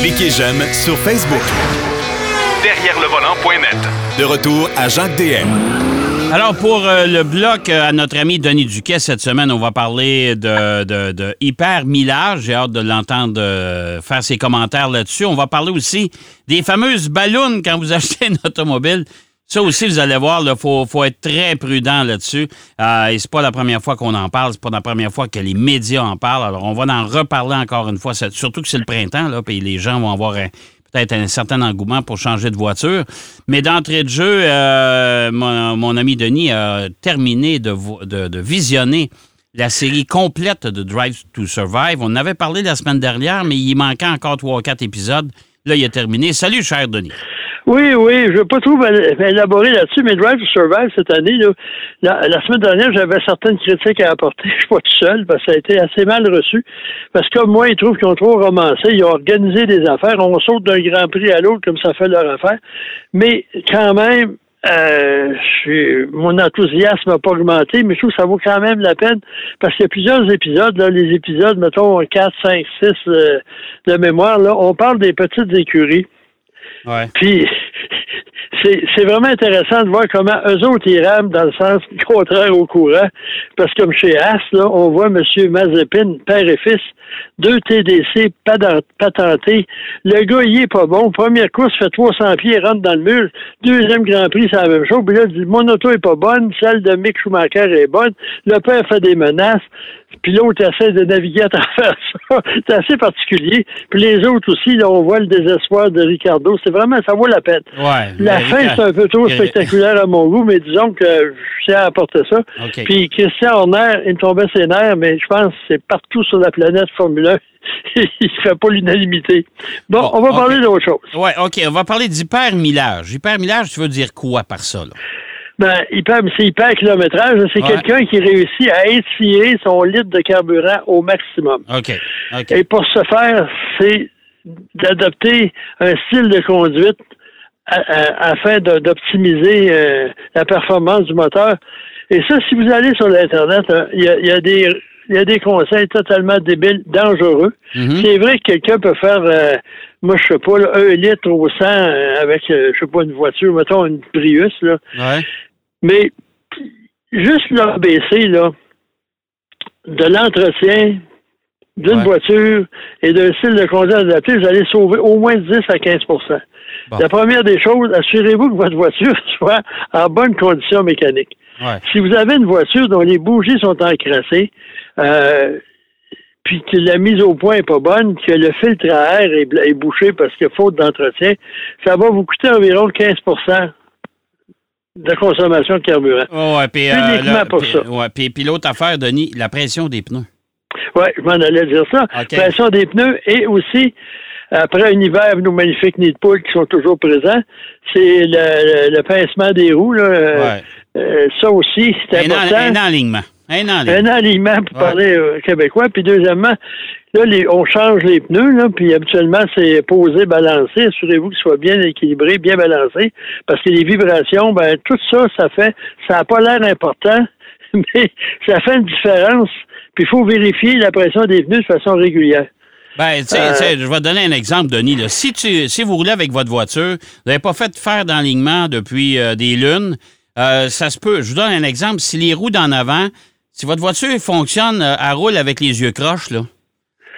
Cliquez j'aime sur Facebook. Derrière le volant.net. De retour à Jacques DM. Alors, pour euh, le bloc euh, à notre ami Denis Duquet, cette semaine, on va parler de, de, de Hyper Millage. J'ai hâte de l'entendre euh, faire ses commentaires là-dessus. On va parler aussi des fameuses ballons quand vous achetez une automobile. Ça aussi, vous allez voir, il faut, faut être très prudent là-dessus. Euh, et c'est pas la première fois qu'on en parle, c'est pas la première fois que les médias en parlent. Alors, on va en reparler encore une fois, surtout que c'est le printemps, là, puis les gens vont avoir un- peut-être un certain engouement pour changer de voiture. Mais d'entrée de jeu, euh, mon, mon ami Denis a terminé de, de- de visionner la série complète de Drive to Survive. On en avait parlé la semaine dernière, mais il manquait encore trois ou quatre épisodes. Là, il a terminé. Salut, cher Denis. Oui, oui, je ne veux pas trop él- élaborer là-dessus, mais Drive to Survive cette année, là, la, semaine dernière, j'avais certaines critiques à apporter. Je suis pas tout seul, parce que ça a été assez mal reçu. Parce que comme moi, ils trouvent qu'ils ont trop romancé, ils ont organisé des affaires, on saute d'un grand prix à l'autre comme ça fait leur affaire. Mais quand même, euh, je mon enthousiasme n'a pas augmenté, mais je trouve que ça vaut quand même la peine parce qu'il y a plusieurs épisodes, là, les épisodes, mettons 4, 5, 6 euh, de mémoire, là, on parle des petites écuries. Puis, c'est vraiment intéressant de voir comment eux autres, ils rament dans le sens contraire au courant. Parce que comme chez As, là, on voit M. Mazepin, père et fils, deux TDC patent- patentés. Le gars, il est pas bon. Première course, fait 300 pieds, rentre dans le mur. Deuxième Grand Prix, c'est la même chose. Puis là, il dit, mon auto est pas bonne, celle de Mick Schumacher est bonne. Le père fait des menaces. Puis l'autre essaie de naviguer à travers ça. C'est assez particulier. Puis les autres aussi, là, on voit le désespoir de Ricardo. C'est vraiment, ça vaut la peine. Ouais. La fin, c'est un peu trop spectaculaire à mon goût, mais disons que je sais apporter ça. Puis Christian Horner, il me tombait ses nerfs, mais je pense que c'est partout sur la planète Formule 1. il ne fait pas l'unanimité. Bon, Bon, on va parler d'autre chose. Ouais, OK. On va parler d'hypermillage. Hypermillage, tu veux dire quoi par ça, là? Ben, hyper, c'est hyper kilométrage. C'est Ouais. quelqu'un qui réussit à étirer son litre de carburant au maximum. Et pour ce faire, c'est d'adopter un style de conduite afin d'optimiser euh, la performance du moteur. Et ça, si vous allez sur l'Internet, hein, il y, a, il y a des il y a des conseils totalement débiles, dangereux. Mhm. C'est vrai que quelqu'un peut faire, euh, moi je sais pas, là, un litre au 100 euh, avec, je sais pas, une voiture, mettons une Prius, là. Ouais. Mais juste l'ABC, là, de l'entretien d'une Ouais. voiture et d'un style de conduite adapté, vous allez sauver au moins 10 à 15 Bon. La première des choses, assurez-vous que votre voiture soit en bonne condition mécanique. Ouais. Si vous avez une voiture dont les bougies sont encrassées, euh, puis que la mise au point n'est pas bonne, que le filtre à air est, est bouché parce qu'il y a faute d'entretien, ça va vous coûter environ 15 de consommation de carburant. Ouais, ouais, puis, euh, Uniquement pour ça. ouais, puis, puis l'autre affaire, Denis, la pression des pneus. Oui, je m'en allais dire ça. OK. Pression des pneus et aussi, après un hiver, nos magnifiques nids de poules qui sont toujours présents, c'est le, le- le pincement des roues. Là, euh, Ouais. euh, ça aussi, c'est Un, important. un alignement. Un Un alignement. alignement pour Ouais. parler euh, québécois. Puis deuxièmement, là, les- on change les pneus, là, puis habituellement, c'est posé, balancé. Assurez-vous qu'ils soient bien équilibrés, bien balancés. Parce que les vibrations, ben, tout ça, ça fait, ça n'a pas l'air important, mais ça fait une différence. Puis il faut vérifier la pression des pneus de façon régulière. Ben, tu sais, Euh, je vais te donner un exemple, Denis. là. Si, tu, si vous roulez avec votre voiture, vous n'avez pas fait faire d'alignement depuis euh, des lunes, euh, ça se peut. Je vous donne un exemple. Si les roues d'en avant, si votre voiture fonctionne, elle roule avec les yeux croches, là,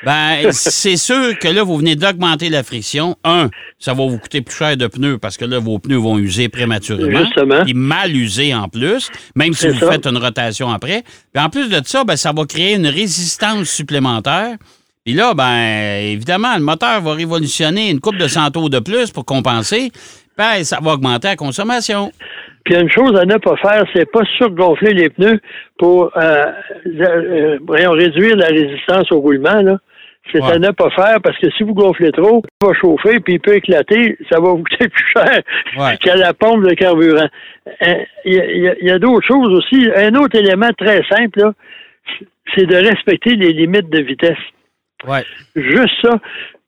ben, c'est sûr que là, vous venez d'augmenter la friction. Un, ça va vous coûter plus cher de pneus parce que là, vos pneus vont user prématurément. Justement. Puis mal usés en plus, même si vous ça. faites une rotation après. Puis en plus de ça, ben, ça va créer une résistance supplémentaire. Puis là, ben, évidemment, le moteur va révolutionner une coupe de centaures de plus pour compenser. Ben, ça va augmenter la consommation. Puis il y a une chose à ne pas faire, c'est pas surgonfler les pneus pour euh, euh, réduire la résistance au roulement. Là. C'est Ouais. à ne pas faire parce que si vous gonflez trop, il va chauffer puis il peut éclater, ça va vous coûter plus cher Ouais. qu'à la pompe de carburant. Euh, Il y a, d'autres choses aussi. Un autre élément très simple, c'est de respecter les limites de vitesse. Ouais. Juste ça.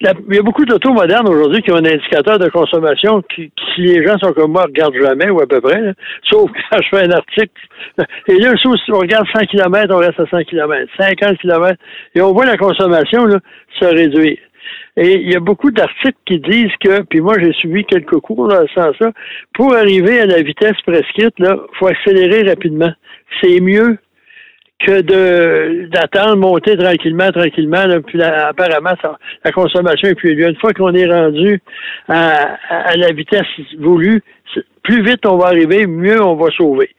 Il y a beaucoup d'autos modernes aujourd'hui qui ont un indicateur de consommation qui, si les gens sont comme moi, regardent jamais ou à peu près, sauf quand je fais un article. Et là, si on regarde 100 km, on reste à 100 km, 50 km, et on voit la consommation là, se réduire. Et il y a beaucoup d'articles qui disent que, puis moi j'ai suivi quelques cours dans ce sens-là, pour arriver à la vitesse prescrite, là, faut accélérer rapidement. C'est mieux que de d'attendre monter tranquillement, tranquillement, là, puis là, apparemment la consommation est plus élevée. Une fois qu'on est rendu à, à, la vitesse voulue, plus vite on va arriver, mieux on va sauver.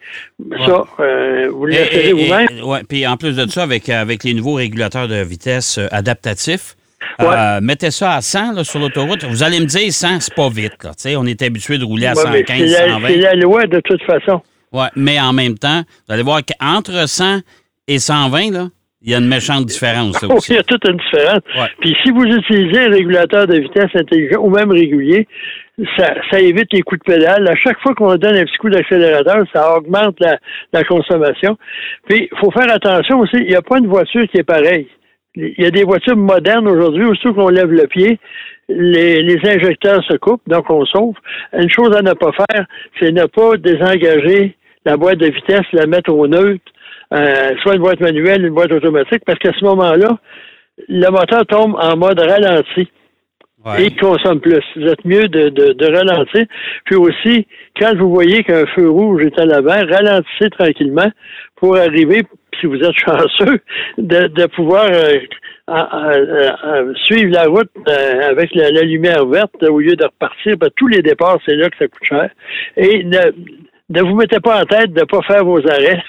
Ça, euh, vous l'essayez vous-même. Oui, puis en plus de ça, avec, avec les nouveaux régulateurs de vitesse euh, adaptatifs, euh, mettez ça à 100 là, sur l'autoroute. Vous allez me dire 100, c'est pas vite. Là. On est habitué de rouler à 115, 120. C'est la loi de toute façon. Oui, mais en même temps, vous allez voir qu'entre 100 et 120, là, il y a une méchante différence. Là, il y a toute une différence. Puis si vous utilisez un régulateur de vitesse intelligent ou même régulier, ça, ça évite les coups de pédale. À chaque fois qu'on donne un petit coup d'accélérateur, ça augmente la, la consommation. Puis il faut faire attention aussi, il n'y a pas une voiture qui est pareille. Il y a des voitures modernes aujourd'hui, surtout qu'on lève le pied, les, les, injecteurs se coupent, donc on sauve. Une chose à ne pas faire, c'est ne pas désengager la boîte de vitesse, la mettre au neutre, euh, soit une boîte manuelle, une boîte automatique, parce qu'à ce moment-là, le moteur tombe en mode ralenti. Et il consomme plus. Vous êtes mieux de, de, de, ralentir. Puis aussi, quand vous voyez qu'un feu rouge est à l'avant, ralentissez tranquillement pour arriver, si vous êtes chanceux, de, de pouvoir euh, suivre la route euh, avec la, lumière verte au lieu de repartir. Ben, tous les départs, c'est là que ça coûte cher. Et ne, ne vous mettez pas en tête de ne pas faire vos arrêts.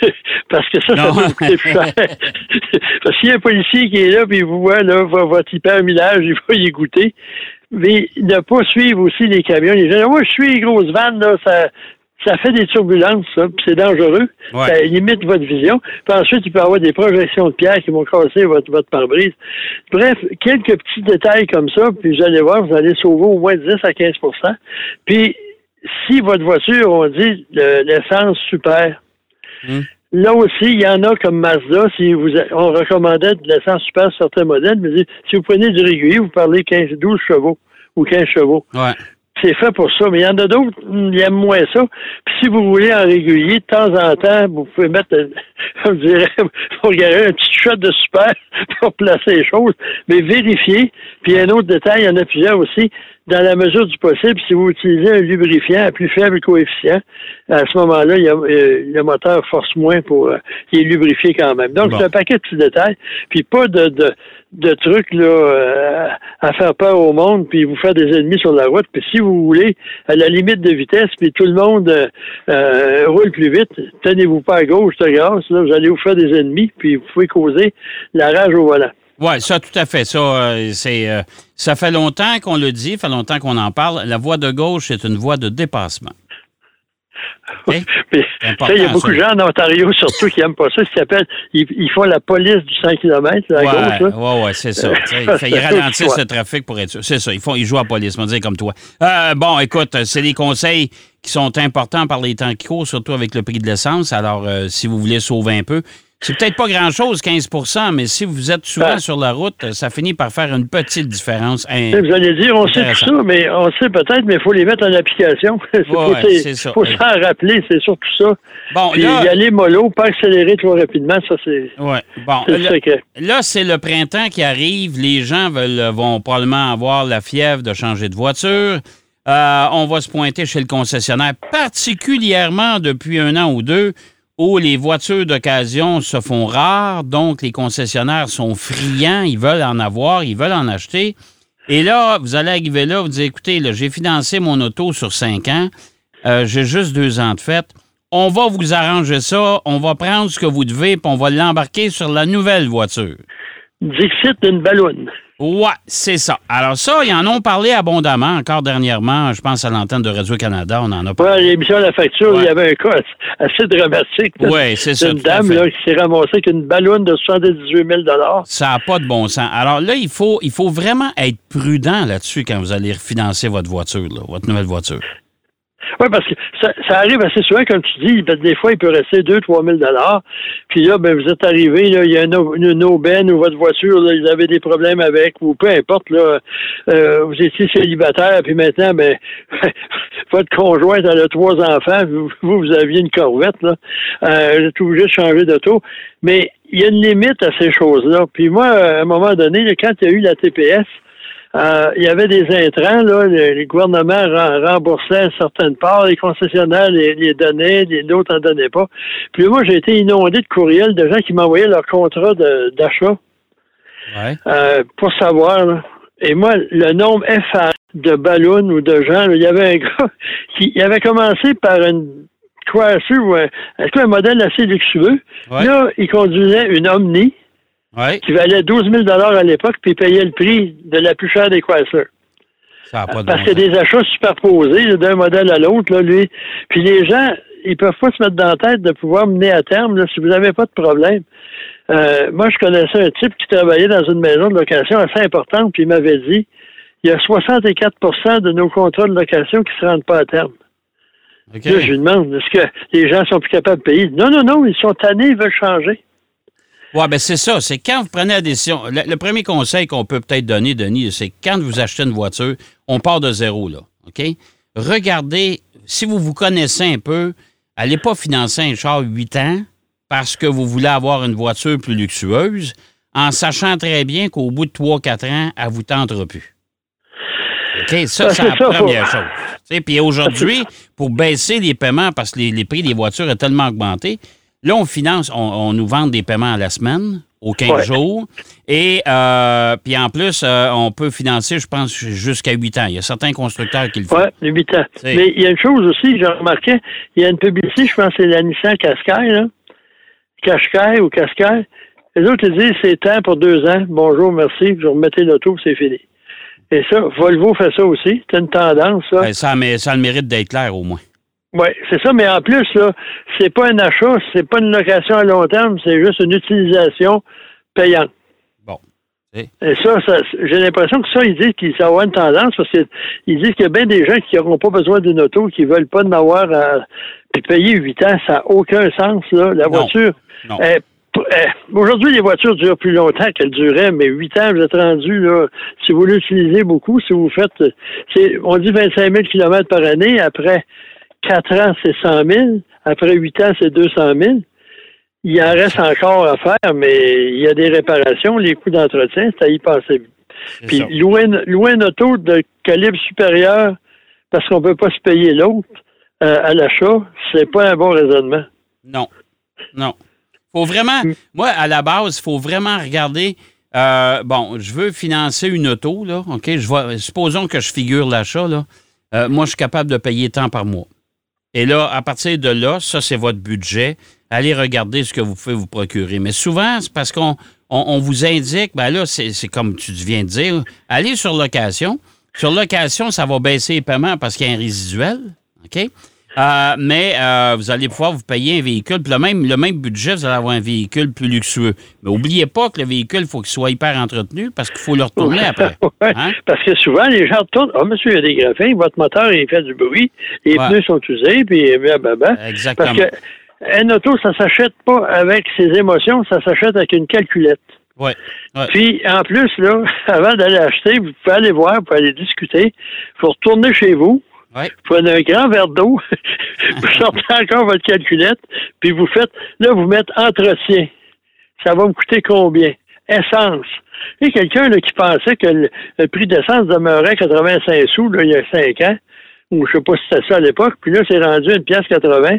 parce que ça, ça va coûter plus cher. parce qu'il y a un policier qui est là, puis il vous voit, là, votre hyper-millage, il va y goûter. Mais ne pas suivre aussi les camions. Les gens, moi, je suis les grosses vannes, là, ça, ça fait des turbulences, ça, puis c'est dangereux. Ça limite votre vision. Puis ensuite, il peut y avoir des projections de pierre qui vont casser votre, votre pare-brise. Bref, quelques petits détails comme ça, puis vous allez voir, vous allez sauver au moins 10 à 15% Puis, si votre voiture, on dit l'essence super, hmm. là aussi, il y en a comme Mazda, si vous on recommandait de l'essence super sur certains modèles, mais si vous prenez du régulier, vous parlez 15, 12 chevaux ou 15 chevaux. Ouais c'est fait pour ça. Mais il y en a d'autres qui aiment moins ça. Puis si vous voulez en régulier, de temps en temps, vous pouvez mettre, je dirais, garder un petit shot de super pour placer les choses. Mais vérifiez. Puis un autre détail, il y en a plusieurs aussi. Dans la mesure du possible, si vous utilisez un lubrifiant à plus faible coefficient, à ce moment-là, il y a, euh, le moteur force moins pour euh, qu'il est lubrifié quand même. Donc, c'est un paquet de petits détails. Puis pas de, de de trucs là euh, à faire peur au monde puis vous faire des ennemis sur la route puis si vous voulez à la limite de vitesse puis tout le monde euh, euh, roule plus vite tenez-vous pas à gauche de grâce là vous allez vous faire des ennemis puis vous pouvez causer la rage au volant oui, ça, tout à fait. Ça, c'est, ça fait longtemps qu'on le dit, ça fait longtemps qu'on en parle. La voie de gauche est une voie de dépassement. il y a beaucoup de gens en Ontario, surtout, qui n'aiment pas ça. Ce appelle, ils, font la police du 100 km à gauche. Oui, oui, c'est ça. ils ralentissent le trafic pour être sûr. C'est ça. Ils, font, ils jouent à la police, on va dire comme toi. Euh, bon, écoute, c'est des conseils qui sont importants par les temps qui courent, surtout avec le prix de l'essence. Alors, euh, si vous voulez sauver un peu, c'est peut-être pas grand-chose, 15% mais si vous êtes souvent sur la route, ça finit par faire une petite différence. Vous allez dire, on sait tout ça, mais on sait peut-être, mais il faut les mettre en application. Il faut s'en rappeler, c'est surtout ça. Bon, Puis là, y aller mollo, pas accélérer trop rapidement, ça c'est ouais. bon, là, Là, c'est le printemps qui arrive. Les gens veulent, vont probablement avoir la fièvre de changer de voiture. Euh, on va se pointer chez le concessionnaire, particulièrement depuis un an ou deux où les voitures d'occasion se font rares, donc les concessionnaires sont friands, ils veulent en avoir, ils veulent en acheter. Et là, vous allez arriver là, vous dites, écoutez, j'ai financé mon auto sur cinq ans, euh, j'ai juste deux ans de fête. On va vous arranger ça, on va prendre ce que vous devez, puis on va l'embarquer sur la nouvelle voiture. Dixit d'une ballonne. Ouais, c'est ça. Alors ça, ils en ont parlé abondamment encore dernièrement. Je pense à l'antenne de Radio-Canada, on en a parlé. Oui, l'émission de la facture, il y avait un cas assez dramatique. Oui, c'est ça. Une dame là, qui s'est ramassée avec une ballonne de 78 000 Ça n'a pas de bon sens. Alors là, il faut, il faut vraiment être prudent là-dessus quand vous allez refinancer votre voiture, votre nouvelle voiture. Oui, parce que ça, ça, arrive assez souvent, comme tu dis, des fois, il peut rester 2 3 000 Puis là, ben, vous êtes arrivé, il y a une, aubaine ou votre voiture, là, ils avaient des problèmes avec, ou peu importe, là, euh, vous étiez célibataire, puis maintenant, ben, votre conjointe, a trois enfants, vous, vous aviez une corvette, là. Euh, vous êtes obligé de changer d'auto. Mais il y a une limite à ces choses-là. Puis moi, à un moment donné, quand il y a eu la TPS, euh, il y avait des intrants, là, le, le gouvernement rem- remboursait certaines parts, les concessionnaires les, les donnaient, les- d'autres n'en donnaient pas. Puis moi, j'ai été inondé de courriels de gens qui m'envoyaient leur contrat d'achat Ouais. euh, pour savoir. là. Et moi, le nombre effarant de ballons ou de gens, là, il y avait un gars qui il avait commencé par une un, est-ce un modèle assez luxueux. Ouais. Là, il conduisait une Omni Ouais. qui valait 12 000 à l'époque, puis payait le prix de la plus chère des Chrysler. Ça pas de Parce bon qu'il y a sens. des achats superposés d'un modèle à l'autre, là, lui. Puis les gens, ils peuvent pas se mettre dans la tête de pouvoir mener à terme là, si vous n'avez pas de problème. Euh, moi, je connaissais un type qui travaillait dans une maison de location assez importante, puis il m'avait dit il y a 64% de nos contrats de location qui ne se rendent pas à terme. Là, je lui demande est-ce que les gens sont plus capables de payer Non, non, non, ils sont tannés, ils veulent changer. Oui, ben c'est ça. C'est quand vous prenez la décision. Le, le premier conseil qu'on peut peut-être donner, Denis, c'est quand vous achetez une voiture, on part de zéro, là. OK? Regardez, si vous vous connaissez un peu, allez pas financer un char 8 ans parce que vous voulez avoir une voiture plus luxueuse, en sachant très bien qu'au bout de 3-4 ans, elle vous tentera plus. OK? Ça, Ben, c'est la première faut- chose. Puis aujourd'hui, pour baisser les paiements, parce que les, les prix des voitures ont tellement augmenté, là, on finance, on, on nous vend des paiements à la semaine, aux 15 Ouais. jours. Et euh, puis en plus, euh, on peut financer, je pense, jusqu'à 8 ans. Il y a certains constructeurs qui le font. Oui, les 8 ans. Mais il y a une chose aussi, j'ai remarqué, il y a une publicité, je pense que c'est la Nissan là. Qashqai ou Qashqai. Les autres, ils disent, c'est temps pour deux ans. Bonjour, merci, vous remettez l'auto, c'est fini. Et ça, Volvo fait ça aussi. C'est une tendance, ça. Ben, ça, mais ça a le mérite d'être clair au moins. Oui, c'est ça, mais en plus, là, c'est pas un achat, c'est pas une location à long terme, c'est juste une utilisation payante. Bon. Et ça, ça j'ai l'impression que ça, ils disent qu'ils avoir une tendance parce qu'ils disent qu'il y a bien des gens qui n'auront pas besoin d'une auto, qui veulent pas en avoir à puis payer 8 ans, ça n'a aucun sens, là. La Non. voiture. Non. euh, euh, Aujourd'hui, les voitures durent plus longtemps qu'elles duraient, mais 8 ans, vous êtes rendu, là, si vous l'utilisez beaucoup, si vous faites, euh, on dit 25 000 km par année, après 4 ans, c'est 100 000, après 8 ans, c'est 200 000. Il en reste encore à faire, mais il y a des réparations, les coûts d'entretien, c'est à y passer. Puis louer, une- louer auto de calibre supérieur parce qu'on peut pas se payer l'autre euh, à l'achat, c'est pas un bon raisonnement. Non. Non. Faut vraiment. Mm. Moi, à la base, il faut vraiment regarder. euh, bon, je veux financer une auto, là. OK? Je vois, supposons que je figure l'achat, là. Euh, moi, je suis capable de payer tant par mois. Et là, à partir de là, ça, c'est votre budget. Allez regarder ce que vous pouvez vous procurer. Mais souvent, c'est parce qu'on on, on vous indique, ben là, c'est c'est comme tu viens de dire, allez sur location. Sur location, ça va baisser les paiements parce qu'il y a un résiduel. OK? Euh, mais euh, vous allez pouvoir vous payer un véhicule, puis le même, le même budget, vous allez avoir un véhicule plus luxueux. Mais n'oubliez pas que le véhicule, il faut qu'il soit hyper entretenu parce qu'il faut le retourner après. Hein? Parce que souvent, les gens retournent. Ah, monsieur, il y a des graphins, votre moteur, il fait du bruit, les Ouais. pneus sont usés, puis blablabla. Exactement. Parce que une auto, ça s'achète pas avec ses émotions, ça s'achète avec une calculette. Ouais. Ouais. Puis, en plus, là, avant d'aller acheter, vous pouvez aller voir, vous pouvez aller discuter. Il faut retourner chez vous, Ouais. vous prenez un grand verre d'eau, vous sortez encore votre calculette, puis vous faites, là, vous mettez entretien. Ça va me coûter combien? Essence. Il y a quelqu'un là, qui pensait que le, le prix d'essence demeurait 85 sous là, il y a 5 ans, ou je sais pas si c'était ça à l'époque, puis là, c'est rendu une pièce 80,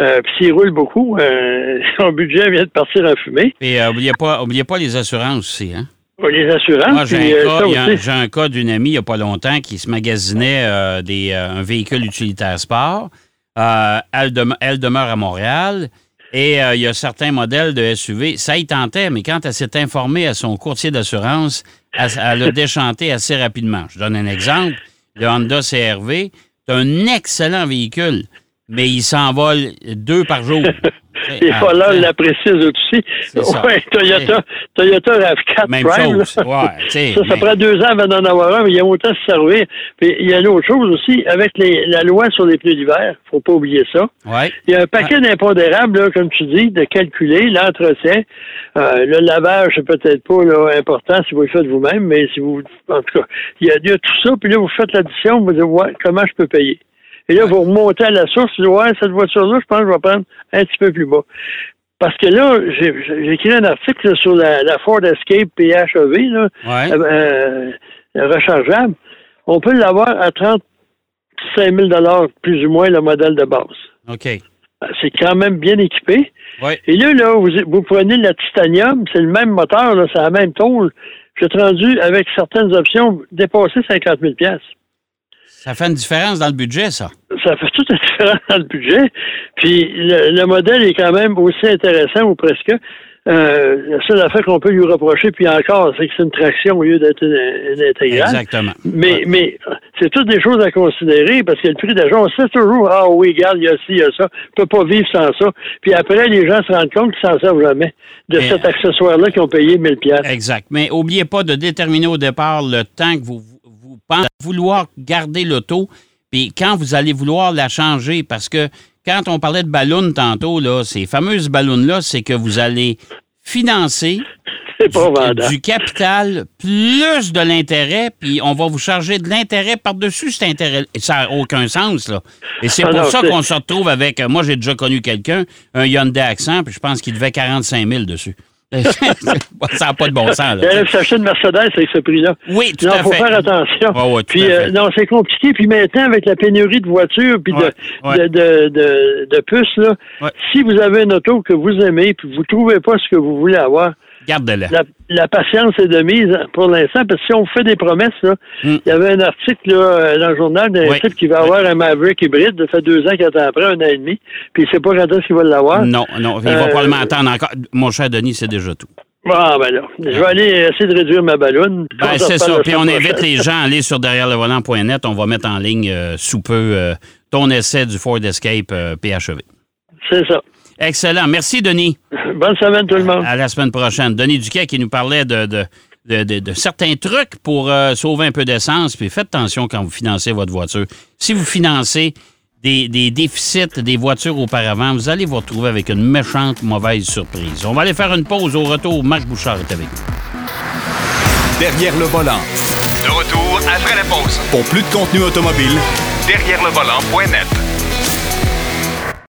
euh, puis s'il roule beaucoup, euh, son budget vient de partir en fumée. Et euh, oubliez pas, oubliez pas les assurances aussi, hein? Les assurances, Moi, j'ai un, euh, un- aussi. j'ai un cas d'une amie il n'y a pas longtemps qui se magasinait euh, des, euh, un véhicule utilitaire sport. Elle, dem- elle demeure à Montréal et il y a certains modèles de SUV. Ça y tentait, mais quand elle s'est informée à son courtier d'assurance, elle, elle a déchanté assez rapidement. Je donne un exemple. Le Honda CRV, c'est un excellent véhicule, mais il s'envole deux par jour. Les Ah, voleurs ah, l'apprécient eux aussi. Oui, Toyota, Toyota RAV4 Même Prime. chose. Ouais, ça, ça mais- prend deux ans avant d'en avoir un, mais il y a autant se servir. Puis il y a une autre chose aussi, avec les, la loi sur les pneus d'hiver, faut pas oublier ça. Ouais. Il y a un paquet d'impondérables, comme tu dis, de calculer l'entretien. Euh, le lavage, c'est peut-être pas là, important si vous le faites vous-même, mais si vous. En tout cas, il y, a, il y a tout ça, puis là, vous faites l'addition, vous dites ouais, comment je peux payer? Et là, vous remontez à la source, vous dites, ouais, cette voiture-là, je pense que je vais prendre un petit peu plus bas. Parce que là, j'ai écrit un article là, sur la, la Ford Escape PHEV, là, Ouais. euh, rechargeable, on peut l'avoir à 35 000 plus ou moins le modèle de base. OK. C'est quand même bien équipé. Oui. Et là, là vous, vous prenez la titanium, c'est le même moteur, c'est la même tôle. J'ai rendu, avec certaines options, dépasser 50 000 Ça fait une différence dans le budget, ça. Ça fait toute une différence dans le budget. Puis le, le modèle est quand même aussi intéressant, ou presque. Euh, la seule affaire qu'on peut lui reprocher, puis encore, c'est que c'est une traction au lieu d'être une, une intégrale. Exactement. Mais, Ouais. mais c'est toutes des choses à considérer parce que le prix d'achat, on sait toujours, ah oui, regarde, il y a ci, il y a ça, on peut pas vivre sans ça. Puis après, les gens se rendent compte qu'ils s'en servent jamais de Mais- cet accessoire-là qu'ils ont payé 1000 pièces. Exact. Mais oubliez pas de déterminer au départ le temps que vous, vouloir garder l'auto, puis quand vous allez vouloir la changer, parce que quand on parlait de ballons tantôt, là, ces fameuses ballons-là, c'est que vous allez financer du, capital plus de l'intérêt, puis on va vous charger de l'intérêt par-dessus cet intérêt. Ça n'a aucun sens, là. Et c'est Ah pour non, ça qu'on se retrouve avec. euh, Moi, j'ai déjà connu quelqu'un, un Hyundai Accent, puis je pense qu'il devait 45 000 dessus. Ça n'a pas de bon sens, là. S'acheter une Mercedes avec ce prix-là. Oui, tout non, à faut fait. faire attention. Ouais, ouais, tout puis euh, non, c'est compliqué. Puis maintenant, avec la pénurie de voitures puis Ouais, de, de, de, de, puces, là, si vous avez une auto que vous aimez puis vous trouvez pas ce que vous voulez avoir, Garde-le. la, la patience est de mise pour l'instant, parce que si on fait des promesses, là, Mm. il y avait un article là, dans le journal d'un Oui. type qui va avoir un Maverick hybride, ça fait deux ans qu'il attend après, un an et demi, puis il sait pas quand est-ce qu'il va l'avoir. Non, non, il va Euh, probablement attendre encore. Mon cher Denis, c'est déjà tout. Ah, ben là, je vais aller essayer de réduire ma ballonne. Ben, c'est ça. Puis on invite prochaine. les gens à aller sur derrière le volant.net. On va mettre en ligne euh, sous peu euh, ton essai du Ford Escape euh, PHEV. C'est ça. Excellent. Merci, Denis. Bonne semaine, tout le monde. À la semaine prochaine. Denis Duquet qui nous parlait de, de, de- de- de certains trucs pour euh, sauver un peu d'essence. Puis faites attention quand vous financez votre voiture. Si vous financez des, des déficits des voitures auparavant, vous allez vous retrouver avec une méchante mauvaise surprise. On va aller faire une pause au retour. Marc Bouchard est avec nous. Derrière le volant. De retour après la pause. Pour plus de contenu automobile, Derrière le volant.net.